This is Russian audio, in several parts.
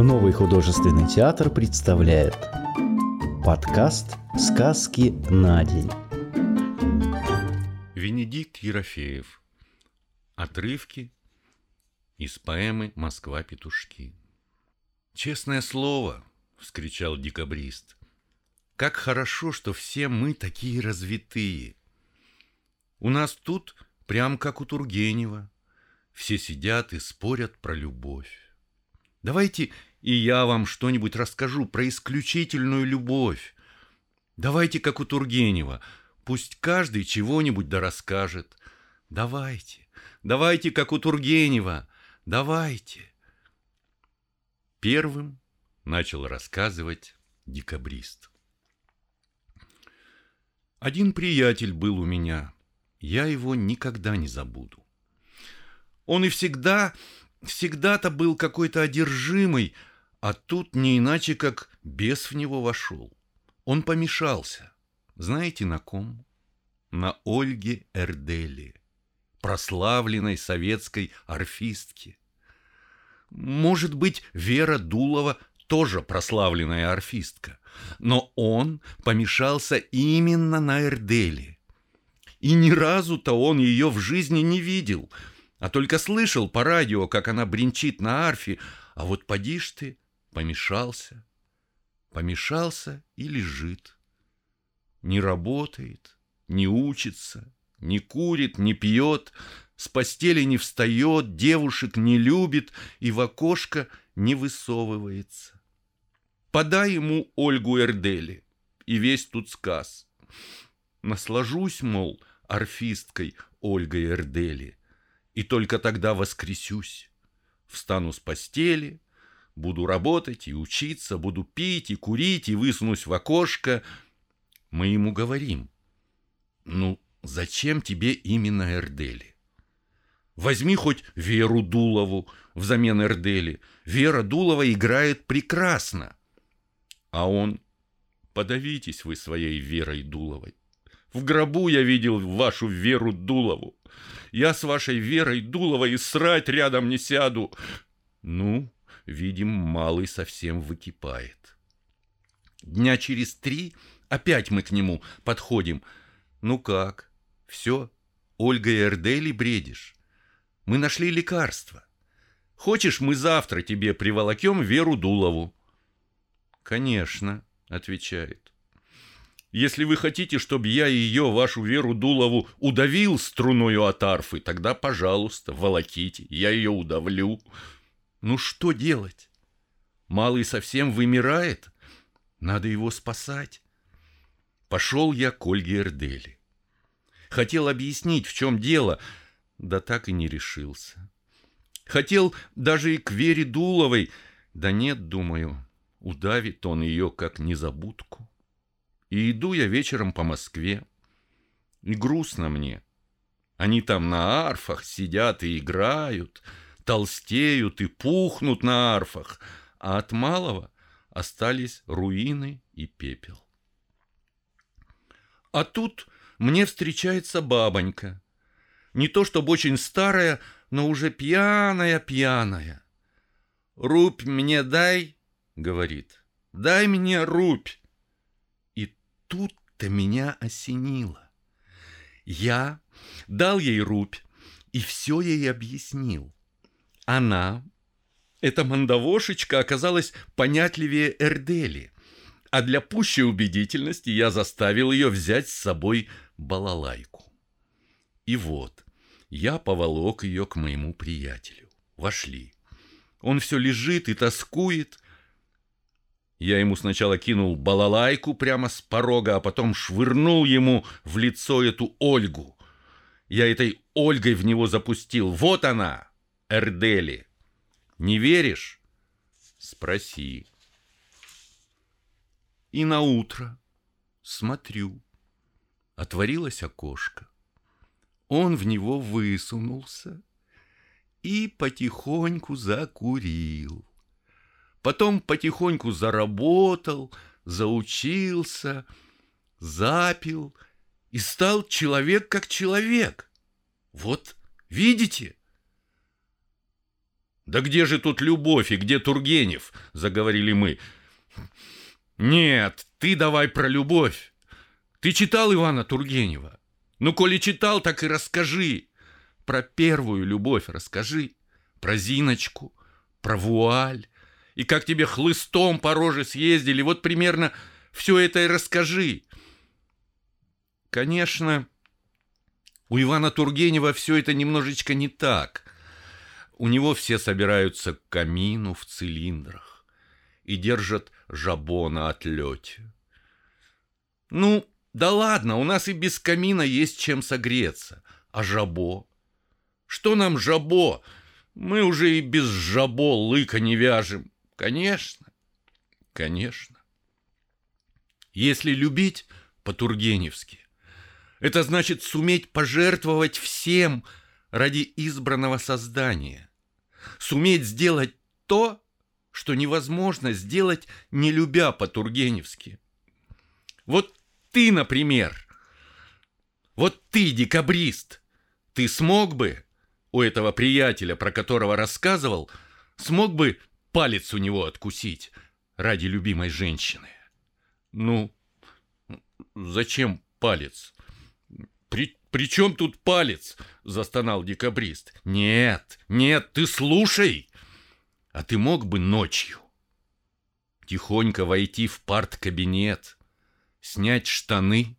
Новый художественный театр представляет подкаст «Сказки на день». Венедикт Ерофеев. Отрывки из поэмы «Москва-петушки». «Честное слово!» — вскричал декабрист. «Как хорошо, что все мы такие развитые! У нас тут прям как у Тургенева. Все сидят и спорят про любовь. Давайте и я вам что-нибудь расскажу про исключительную любовь. Давайте, как у Тургенева, пусть каждый чего-нибудь да расскажет. Давайте, давайте, как у Тургенева, давайте. Первым начал рассказывать декабрист. Один приятель был у меня, я его никогда не забуду. Он и всегда, всегда-то был какой-то одержимый, а тут не иначе, как бес в него вошел. Он помешался. Знаете, на ком? На Ольге Эрдели, прославленной советской арфистке. Может быть, Вера Дулова тоже прославленная арфистка, но он помешался именно на Эрдели. И ни разу-то он ее в жизни не видел, а только слышал по радио, как она бренчит на арфе, а вот поди ж ты, помешался, помешался и лежит. Не работает, не учится, не курит, не пьет, с постели не встает, девушек не любит и в окошко не высовывается. Подай ему Ольгу Эрдели, и весь тут сказ. Наслажусь, мол, орфисткой Ольгой Эрдели, и только тогда воскресюсь. Встану с постели, Буду работать и учиться, буду пить и курить, и высунусь в окошко. Мы ему говорим. Ну, зачем тебе именно Эрдели? Возьми хоть Веру Дулову взамен Эрдели. Вера Дулова играет прекрасно. А он, подавитесь вы своей Верой Дуловой. В гробу я видел вашу Веру Дулову. Я с вашей Верой Дуловой и срать рядом не сяду. Ну, Видим, малый совсем выкипает. Дня через три опять мы к нему подходим. Ну как? Все, Ольга и Эрдели бредишь. Мы нашли лекарство. Хочешь, мы завтра тебе приволокем Веру Дулову? Конечно, отвечает. Если вы хотите, чтобы я ее, вашу Веру Дулову, удавил струною от арфы, тогда, пожалуйста, волоките, я ее удавлю. Ну что делать? Малый совсем вымирает. Надо его спасать. Пошел я к Ольге Эрдели. Хотел объяснить, в чем дело, да так и не решился. Хотел даже и к Вере Дуловой, да нет, думаю, удавит он ее как незабудку. И иду я вечером по Москве. И грустно мне. Они там на арфах сидят и играют — толстеют и пухнут на арфах, а от малого остались руины и пепел. А тут мне встречается бабонька. Не то чтобы очень старая, но уже пьяная-пьяная. «Рубь мне дай», — говорит, — «дай мне рубь». Тут-то меня осенило. Я дал ей рубь и все ей объяснил. Она, эта мандавошечка, оказалась понятливее Эрдели, а для пущей убедительности я заставил ее взять с собой балалайку. И вот, я поволок ее к моему приятелю. Вошли. Он все лежит и тоскует. Я ему сначала кинул балалайку прямо с порога, а потом швырнул ему в лицо эту Ольгу. Я этой Ольгой в него запустил. Вот она, Эрдели. Не веришь? Спроси. И на утро смотрю. Отворилось окошко. Он в него высунулся и потихоньку закурил. Потом потихоньку заработал, заучился, запил и стал человек как человек. Вот, видите? Да где же тут любовь и где Тургенев? Заговорили мы. Нет, ты давай про любовь. Ты читал Ивана Тургенева? Ну, коли читал, так и расскажи. Про первую любовь расскажи. Про Зиночку, про вуаль. И как тебе хлыстом по роже съездили. Вот примерно все это и расскажи. Конечно, у Ивана Тургенева все это немножечко не так. У него все собираются к камину в цилиндрах и держат жабо на отлете. Ну, да ладно, у нас и без камина есть чем согреться. А жабо? Что нам жабо? Мы уже и без жабо лыка не вяжем. Конечно, конечно. Если любить по-тургеневски, это значит суметь пожертвовать всем ради избранного создания. Суметь сделать то, что невозможно сделать, не любя по-тургеневски. Вот ты, например, вот ты, декабрист, ты смог бы у этого приятеля, про которого рассказывал, смог бы палец у него откусить ради любимой женщины? Ну, зачем палец? При, при чем тут палец? Застонал декабрист. Нет, нет, ты слушай. А ты мог бы ночью тихонько войти в парт-кабинет, снять штаны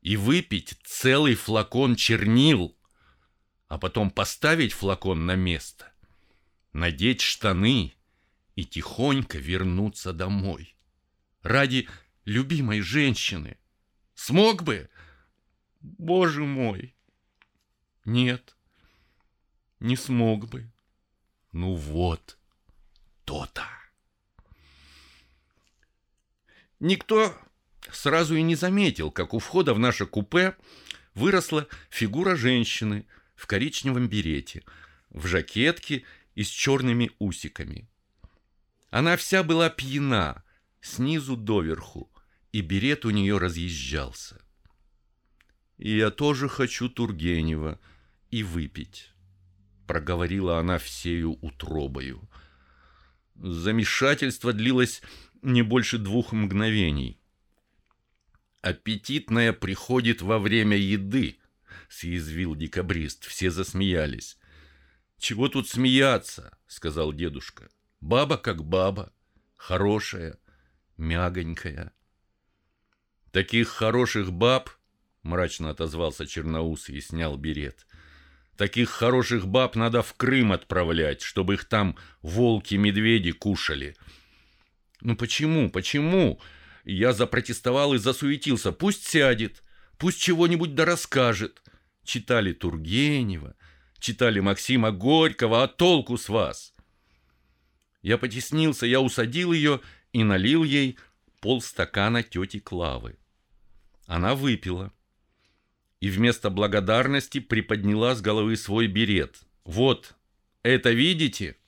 и выпить целый флакон чернил, а потом поставить флакон на место, надеть штаны и тихонько вернуться домой. Ради любимой женщины. Смог бы? Боже мой! Нет, не смог бы. Ну вот, то-то. Никто сразу и не заметил, как у входа в наше купе выросла фигура женщины в коричневом берете, в жакетке и с черными усиками. Она вся была пьяна, снизу доверху, и берет у нее разъезжался. И я тоже хочу Тургенева и выпить, проговорила она всею утробою. Замешательство длилось не больше двух мгновений. «Аппетитная приходит во время еды», — съязвил декабрист. Все засмеялись. «Чего тут смеяться?» — сказал дедушка. «Баба как баба, хорошая, мягонькая». «Таких хороших баб мрачно отозвался Черноус и снял берет. Таких хороших баб надо в Крым отправлять, чтобы их там волки-медведи кушали. Ну почему, почему? Я запротестовал и засуетился. Пусть сядет, пусть чего-нибудь да расскажет. Читали Тургенева, читали Максима Горького, а толку с вас? Я потеснился, я усадил ее и налил ей полстакана тети Клавы. Она выпила и вместо благодарности приподняла с головы свой берет. «Вот, это видите?»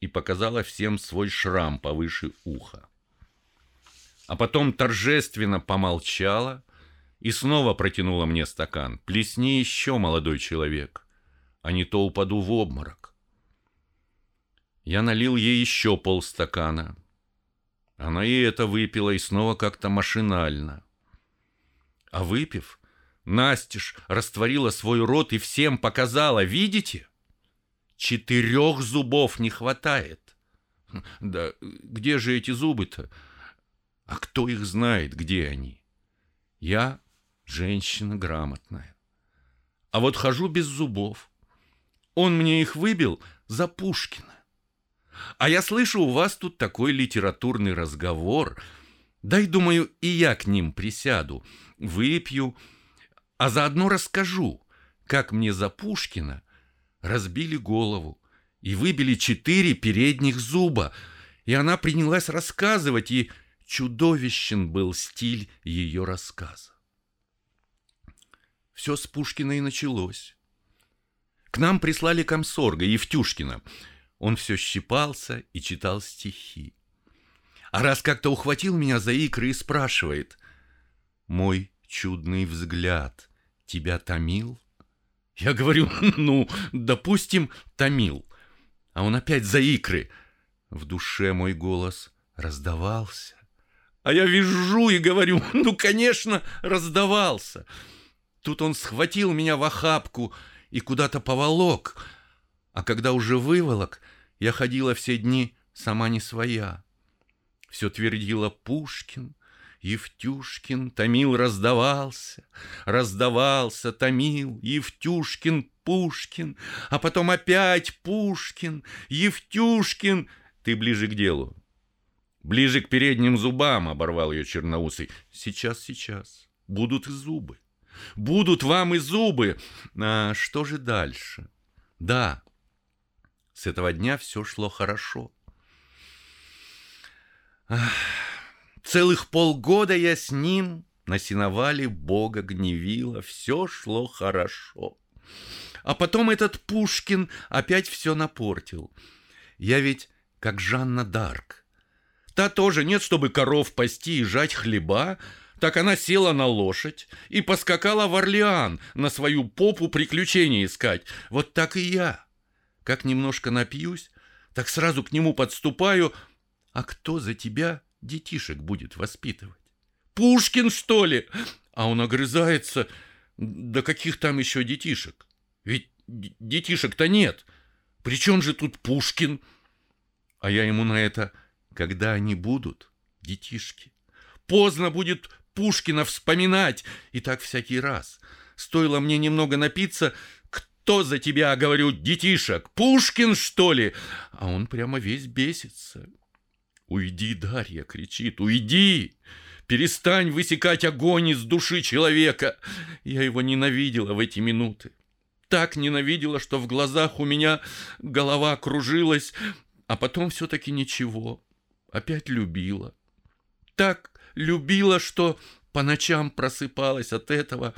и показала всем свой шрам повыше уха. А потом торжественно помолчала и снова протянула мне стакан. «Плесни еще, молодой человек, а не то упаду в обморок». Я налил ей еще полстакана. Она и это выпила, и снова как-то машинально. А выпив, Настеж растворила свой рот и всем показала, видите? Четырех зубов не хватает. Да где же эти зубы-то? А кто их знает, где они? Я женщина грамотная. А вот хожу без зубов. Он мне их выбил за Пушкина. А я слышу, у вас тут такой литературный разговор. Дай, думаю, и я к ним присяду, выпью, а заодно расскажу, как мне за Пушкина разбили голову и выбили четыре передних зуба, и она принялась рассказывать, и чудовищен был стиль ее рассказа. Все с Пушкина и началось. К нам прислали комсорга Евтюшкина. Он все щипался и читал стихи. А раз как-то ухватил меня за икры и спрашивает, «Мой чудный взгляд тебя томил? Я говорю, ну, допустим, томил. а он опять за икры. В душе мой голос раздавался. А я вижу и говорю, ну, конечно, раздавался. Тут он схватил меня в охапку и куда-то поволок. А когда уже выволок, я ходила все дни сама не своя. Все твердила Пушкин, Евтюшкин, томил, раздавался, раздавался, томил, Евтюшкин, Пушкин, а потом опять Пушкин, Евтюшкин. Ты ближе к делу. Ближе к передним зубам, оборвал ее черноусый. Сейчас, сейчас. Будут и зубы. Будут вам и зубы. А что же дальше? Да, с этого дня все шло хорошо. Целых полгода я с ним на сеновале Бога гневила, все шло хорошо. А потом этот Пушкин опять все напортил. Я ведь как Жанна Дарк. Та тоже нет, чтобы коров пасти и жать хлеба, так она села на лошадь и поскакала в Орлеан на свою попу приключения искать. Вот так и я. Как немножко напьюсь, так сразу к нему подступаю. А кто за тебя детишек будет воспитывать? Пушкин, что ли? А он огрызается. Да каких там еще детишек? Ведь детишек-то нет. При чем же тут Пушкин? А я ему на это, когда они будут, детишки. Поздно будет Пушкина вспоминать. И так всякий раз. Стоило мне немного напиться, кто за тебя, говорю, детишек? Пушкин, что ли? А он прямо весь бесится. Уйди, Дарья, кричит, уйди! Перестань высекать огонь из души человека. Я его ненавидела в эти минуты. Так ненавидела, что в глазах у меня голова кружилась, а потом все-таки ничего. Опять любила. Так любила, что по ночам просыпалась от этого,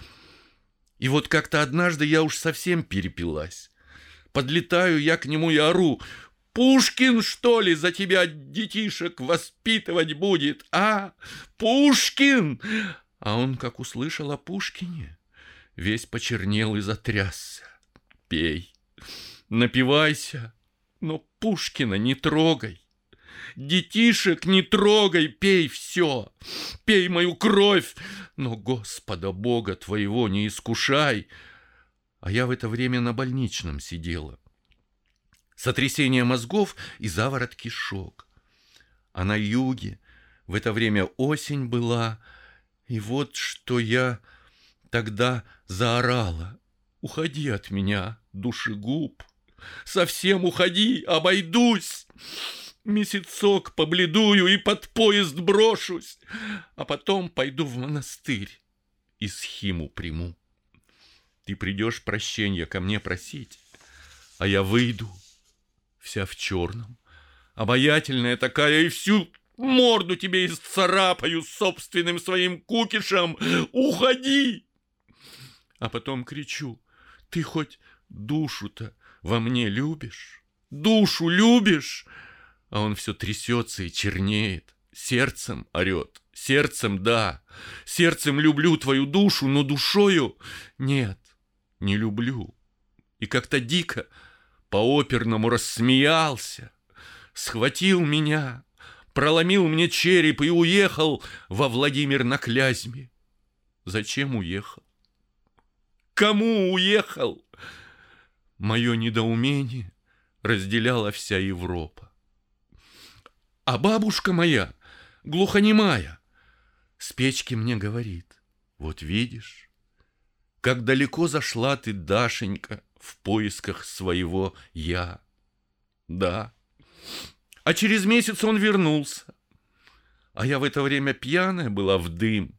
и вот как-то однажды я уж совсем перепилась. Подлетаю я к нему и ору. Пушкин, что ли, за тебя детишек воспитывать будет, а? Пушкин! А он, как услышал о Пушкине, весь почернел и затрясся. Пей, напивайся, но Пушкина не трогай. Детишек не трогай, пей все, пей мою кровь, но Господа Бога твоего не искушай. А я в это время на больничном сидела. Сотрясение мозгов и заворот кишок. А на юге в это время осень была, и вот что я тогда заорала. Уходи от меня, душегуб, совсем уходи, обойдусь месяцок побледую и под поезд брошусь, а потом пойду в монастырь и схиму приму. Ты придешь прощения ко мне просить, а я выйду, вся в черном, обаятельная такая, и всю морду тебе исцарапаю собственным своим кукишем. Уходи! А потом кричу, ты хоть душу-то во мне любишь? Душу любишь? А он все трясется и чернеет. Сердцем орет. Сердцем, да. Сердцем люблю твою душу, но душою нет, не люблю. И как-то дико по-оперному рассмеялся, схватил меня, проломил мне череп и уехал во Владимир на Клязьме. Зачем уехал? Кому уехал? Мое недоумение разделяла вся Европа. А бабушка моя, глухонемая, с печки мне говорит, вот видишь, как далеко зашла ты, Дашенька, в поисках своего «я». Да. А через месяц он вернулся. А я в это время пьяная была в дым.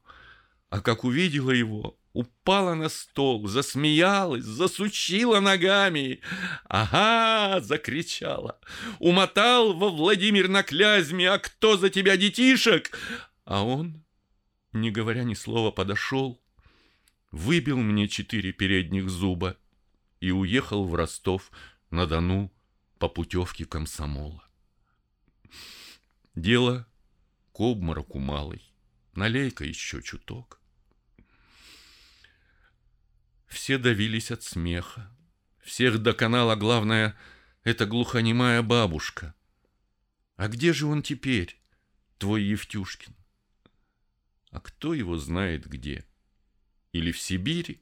А как увидела его, упала на стол, засмеялась, засучила ногами. «Ага!» — закричала. «Умотал во Владимир на Клязьме, а кто за тебя, детишек?» А он, не говоря ни слова, подошел, выбил мне четыре передних зуба и уехал в Ростов на Дону по путевке комсомола. Дело к обмороку малый, налей-ка еще чуток. Все давились от смеха. Всех доконала, главное, эта глухонемая бабушка. А где же он теперь, твой Евтюшкин? А кто его знает где? Или в Сибири,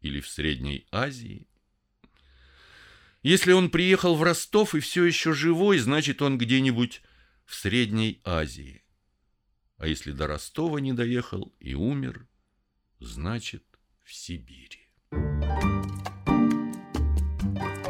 или в Средней Азии? Если он приехал в Ростов и все еще живой, значит, он где-нибудь в Средней Азии. А если до Ростова не доехал и умер, значит, в Сибири.